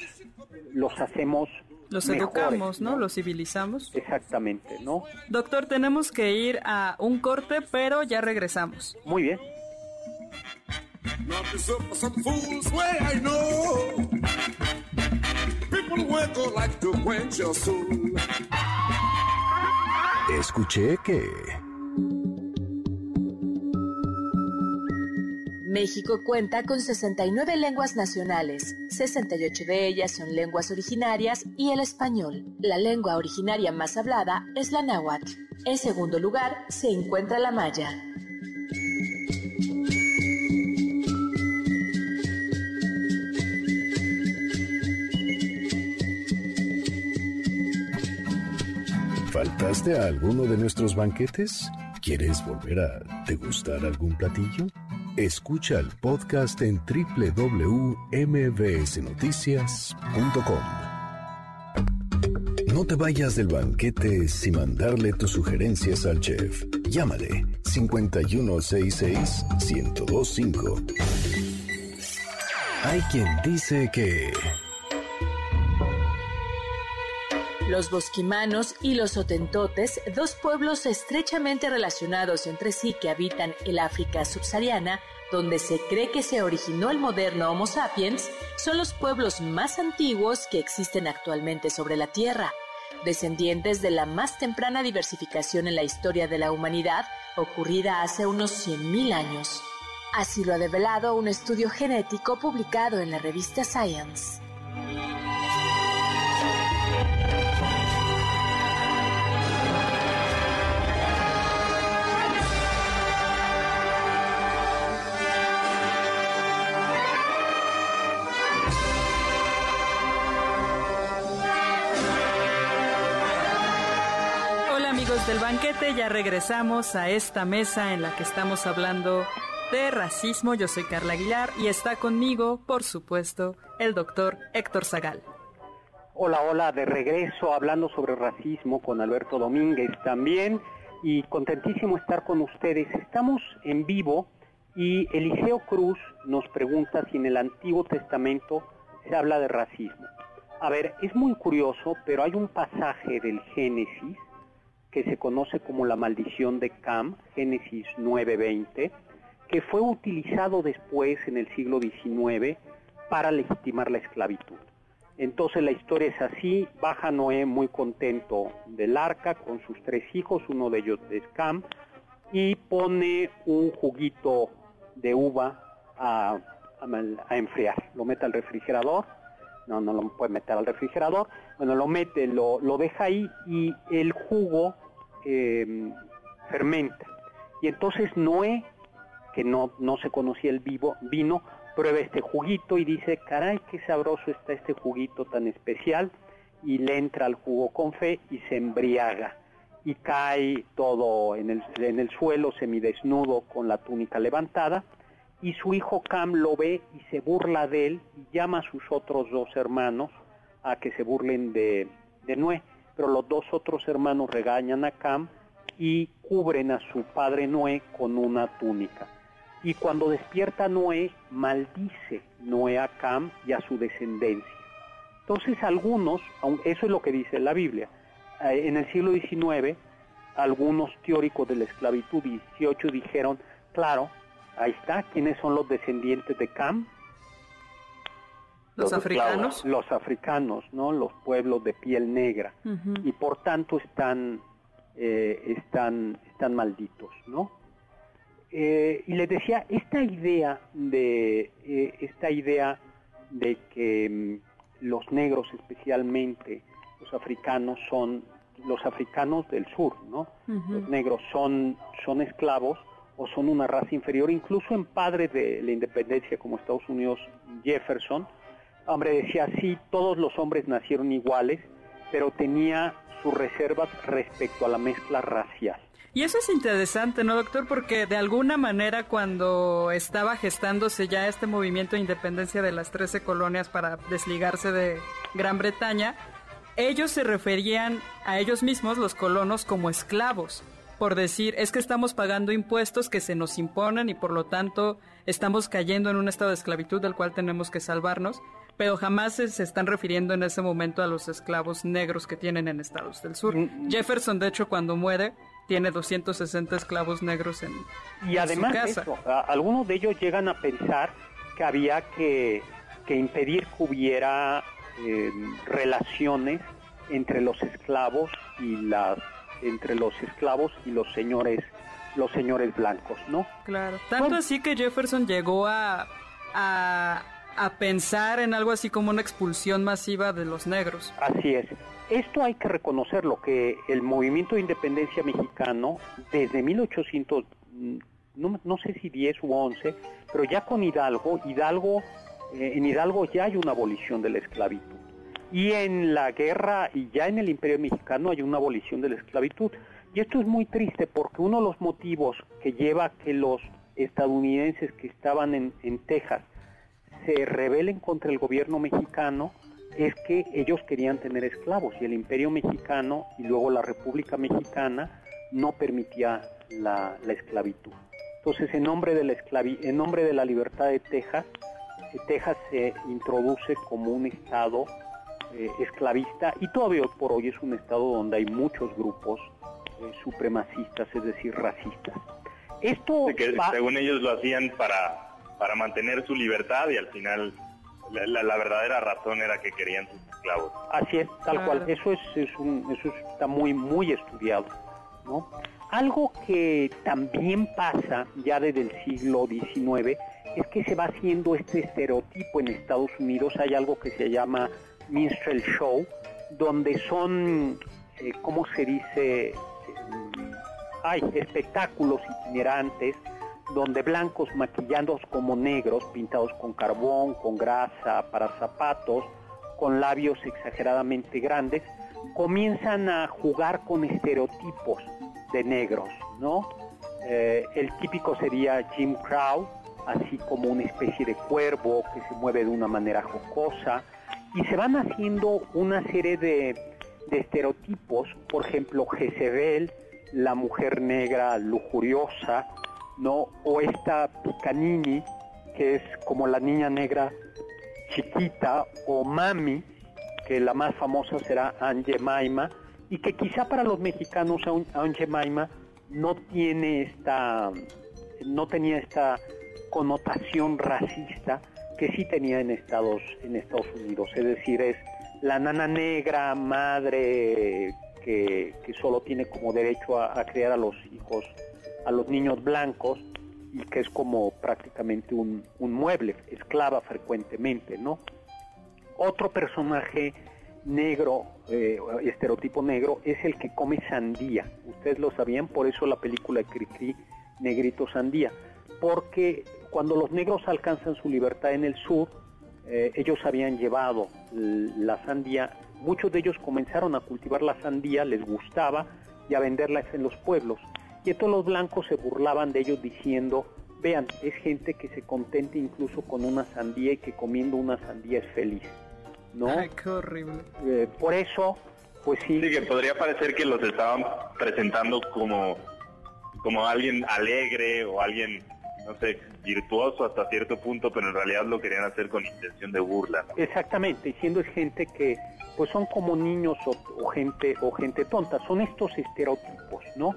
los hacemos los educamos, ¿no? Los civilizamos. Exactamente, ¿no? Doctor, tenemos que ir a un corte, pero ya regresamos. Muy bien. Escuché que... México cuenta con 69 lenguas nacionales, 68 de ellas son lenguas originarias y el español. La lengua originaria más hablada es la náhuatl. En segundo lugar se encuentra la maya. ¿Faltaste a alguno de nuestros banquetes? ¿Quieres volver a degustar algún platillo? Escucha el podcast en www.mbsnoticias.com. No te vayas del banquete sin mandarle tus sugerencias al chef. Llámale 5166-1025. Hay quien dice que... Los bosquimanos y los otentotes, dos pueblos estrechamente relacionados entre sí que habitan el África subsahariana, donde se cree que se originó el moderno Homo sapiens, son los pueblos más antiguos que existen actualmente sobre la Tierra, descendientes de la más temprana diversificación en la historia de la humanidad ocurrida hace unos 100.000 años. Así lo ha develado un estudio genético publicado en la revista Science. Del banquete, ya regresamos a esta mesa en la que estamos hablando de racismo. Yo soy Carla Aguilar y está conmigo, por supuesto, el doctor Héctor Zagal. Hola, hola, de regreso hablando sobre racismo con Alberto Domínguez también y contentísimo estar con ustedes. Estamos en vivo y Eliseo Cruz nos pregunta si en el Antiguo Testamento se habla de racismo. A ver, es muy curioso, pero hay un pasaje del Génesis que se conoce como la maldición de Cam, Génesis 9:20, que fue utilizado después en el siglo XIX para legitimar la esclavitud. Entonces la historia es así, baja Noé muy contento del arca con sus tres hijos, uno de ellos es Cam, y pone un juguito de uva a, enfriar. Lo mete al refrigerador, no, no lo puede meter al refrigerador, bueno, lo mete, lo, deja ahí y el jugo em, fermenta. Y entonces Noé, que no, no se conocía el vivo, vino, prueba este juguito y dice, caray, qué sabroso está este juguito tan especial, y le entra al jugo con fe y se embriaga. Y cae todo en el, en el suelo semidesnudo con la túnica levantada. Y su hijo Cam lo ve y se burla de él y llama a sus otros dos hermanos a que se burlen de, de Noé, pero los dos otros hermanos regañan a Cam y cubren a su padre Noé con una túnica. Y cuando despierta Noé, maldice Noé a Cam y a su descendencia. Entonces algunos, eso es lo que dice la Biblia, eh, en el siglo XIX, algunos teóricos de la esclavitud 18 dijeron, claro, ahí está, ¿quiénes son los descendientes de Cam? Los, africanos. los africanos, ¿no? Los pueblos de piel negra. Y por tanto están, eh, están, están malditos, ¿no? Eh, y les decía, esta idea de, eh, esta idea de que mm, los negros especialmente, los africanos son, los africanos del sur, ¿no? Los negros son, son esclavos o son una raza inferior, incluso en padres de la independencia como Estados Unidos, Jefferson, hombre decía, sí, todos los hombres nacieron iguales, pero tenía sus reservas respecto a la mezcla racial. Y eso es interesante, ¿no, doctor? Porque de alguna manera cuando estaba gestándose ya este movimiento de independencia de las 13 colonias para desligarse de Gran Bretaña, ellos se referían a ellos mismos, los colonos, como esclavos, por decir, es que estamos pagando impuestos que se nos imponen y por lo tanto estamos cayendo en un estado de esclavitud del cual tenemos que salvarnos, pero jamás se, están refiriendo en ese momento a los esclavos negros que tienen en estados del sur. Mm. Jefferson, de hecho, cuando muere, tiene 260 esclavos negros en, y además su casa. algunos de ellos llegan a pensar que había que, impedir que hubiera eh, relaciones entre los esclavos y las entre los esclavos y los señores los señores blancos, ¿no? Claro. Tanto así que Jefferson llegó a, a, a pensar en algo así como una expulsión masiva de los negros. Así es. Esto hay que reconocerlo, que el movimiento de independencia mexicano, desde 1800, mm, no, no sé si 10 u 11, pero ya con Hidalgo, Hidalgo, eh, en Hidalgo ya hay una abolición de la esclavitud. Y en la guerra y ya en el imperio mexicano hay una abolición de la esclavitud. Y esto es muy triste porque uno de los motivos que lleva a que los estadounidenses que estaban en, en Texas se rebelen contra el gobierno mexicano es que ellos querían tener esclavos y el imperio mexicano y luego la república mexicana no permitía la, esclavitud. Entonces, en nombre, de la en nombre de la libertad de Texas, eh, Texas se introduce como un estado eh, esclavista y todavía por hoy es un estado donde hay muchos grupos eh, supremacistas, es decir, racistas. Esto según ellos lo hacían para, para mantener su libertad y al final la, verdadera razón era que querían sus esclavos. Así es, tal cual. Eso es, eso está muy muy estudiado, ¿no? Algo que también pasa ya desde el siglo XIX es que se va haciendo este estereotipo en Estados Unidos. Hay algo que se llama minstrel show, donde son, eh, ¿cómo se dice? hay espectáculos itinerantes donde blancos maquillados como negros, pintados con carbón, con grasa, para zapatos, con labios exageradamente grandes, comienzan a jugar con estereotipos de negros, ¿no? Eh, el típico sería Jim Crow, así como una especie de cuervo que se mueve de una manera jocosa, y se van haciendo una serie de, de estereotipos, por ejemplo, Jezebel, la mujer negra lujuriosa, ¿no? O esta Picanini, que es como la niña negra chiquita, o Mami, que la más famosa será Ange Maima, y que quizá para los mexicanos Ange Maima no tiene esta, no tenía esta connotación racista, que sí tenía en Estados, en Estados Unidos. Es decir, es la nana negra, madre que, solo tiene como derecho a, criar a los hijos, a los niños blancos, y que es como prácticamente un, mueble, esclava frecuentemente, ¿no? Otro personaje negro, eh, estereotipo negro, es el que come sandía. Ustedes lo sabían, por eso la película Cricri, Negrito Sandía. Porque cuando los negros alcanzan su libertad en el sur, eh, ellos habían llevado la sandía, muchos de ellos comenzaron a cultivar la sandía, les gustaba, y a venderla en los pueblos. Y todos los blancos se burlaban de ellos diciendo, vean, es gente que se contenta incluso con una sandía y que comiendo una sandía es feliz. ¿no? Ay, qué horrible. Eh, por eso, pues sí. Sí, que podría parecer que los estaban presentando como, como alguien alegre o alguien, no sé, virtuoso hasta cierto punto, pero en realidad lo querían hacer con intención de burla. Exactamente, siendo es gente que pues son como niños o, gente o gente tonta, son estos estereotipos, ¿no?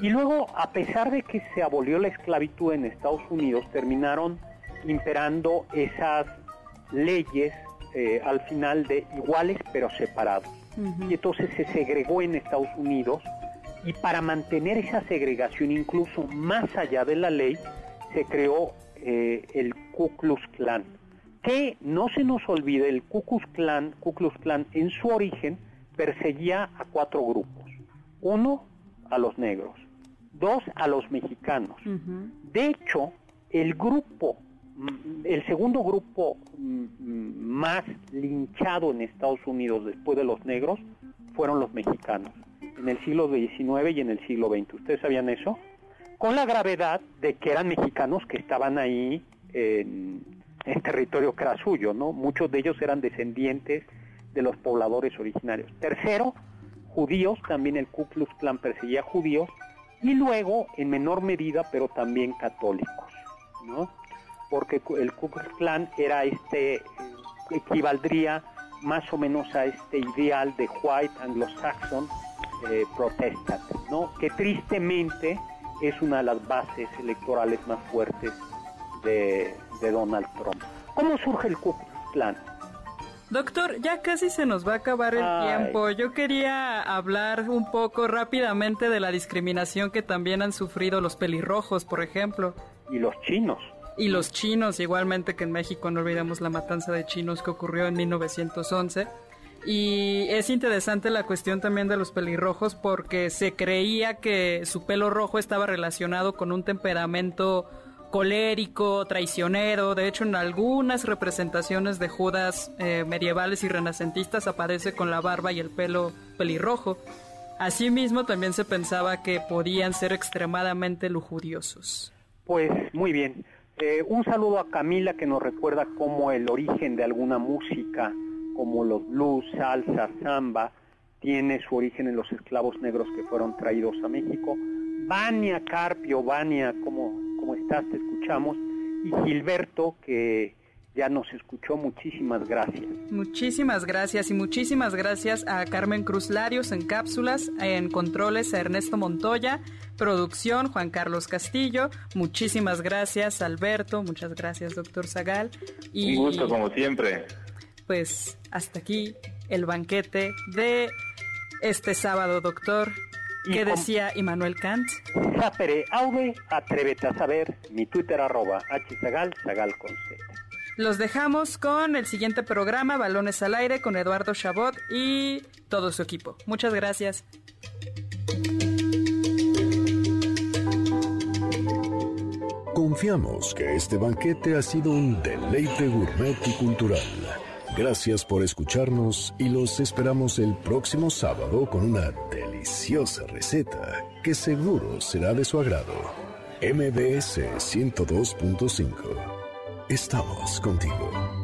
Y luego, a pesar de que se abolió la esclavitud en Estados Unidos, terminaron imperando esas leyes eh, al final de iguales pero separados. Y entonces se segregó en Estados Unidos y para mantener esa segregación incluso más allá de la ley se creó eh, el Ku Klux Klan. Que no se nos olvide, el Ku Klux Klan, Ku Klux Klan en su origen perseguía a cuatro grupos. Uno, a los negros. Dos, a los mexicanos. De hecho, el grupo el segundo grupo mm, más linchado en Estados Unidos después de los negros fueron los mexicanos, en el siglo XIX y en el siglo XX. ¿Ustedes sabían eso? Con la gravedad de que eran mexicanos que estaban ahí en, territorio que era suyo, ¿no? Muchos de ellos eran descendientes de los pobladores originarios. Tercero, judíos, también el Ku Klux Klan perseguía judíos, y luego, en menor medida, pero también católicos, ¿no? porque el Ku Klux Klan era este, equivaldría más o menos a este ideal de white anglo-saxon eh, protestant, ¿no? que tristemente es una de las bases electorales más fuertes de, Donald Trump. ¿Cómo surge el Ku Klan? Doctor, ya casi se nos va a acabar el tiempo. Yo quería hablar un poco rápidamente de la discriminación que también han sufrido los pelirrojos, por ejemplo. Y los chinos. Y los chinos, igualmente que en México no olvidemos la matanza de chinos que ocurrió en 1911. Y es interesante la cuestión también de los pelirrojos porque se creía que su pelo rojo estaba relacionado con un temperamento colérico, traicionero. De hecho, en algunas representaciones de Judas eh, medievales y renacentistas aparece con la barba y el pelo pelirrojo. Asimismo, también se pensaba que podían ser extremadamente lujuriosos. Pues muy bien. Eh, un saludo a Camila que nos recuerda cómo el origen de alguna música, como los blues, salsa, samba, tiene su origen en los esclavos negros que fueron traídos a México. Vania Carpio, Vania, ¿cómo, cómo estás? Te escuchamos. Y Gilberto, que ya nos escuchó. Muchísimas gracias. Muchísimas gracias y muchísimas gracias a Carmen Cruz Larios en cápsulas, en controles a Ernesto Montoya, producción Juan Carlos Castillo. Muchísimas gracias Alberto, muchas gracias doctor Zagal. Y, Un gusto como siempre. Pues hasta aquí el banquete de este sábado, doctor. ¿Qué decía Immanuel Kant? Sapere aude, atrévete a saber, mi Twitter arroba hzagal, zagal con Z. Los dejamos con el siguiente programa, Balones al Aire, con Eduardo Chabot y todo su equipo. Muchas gracias. Confiamos que este banquete ha sido un deleite gourmet y cultural. Gracias por escucharnos y los esperamos el próximo sábado con una deliciosa receta que seguro será de su agrado. MBS 102.5 Estamos contigo.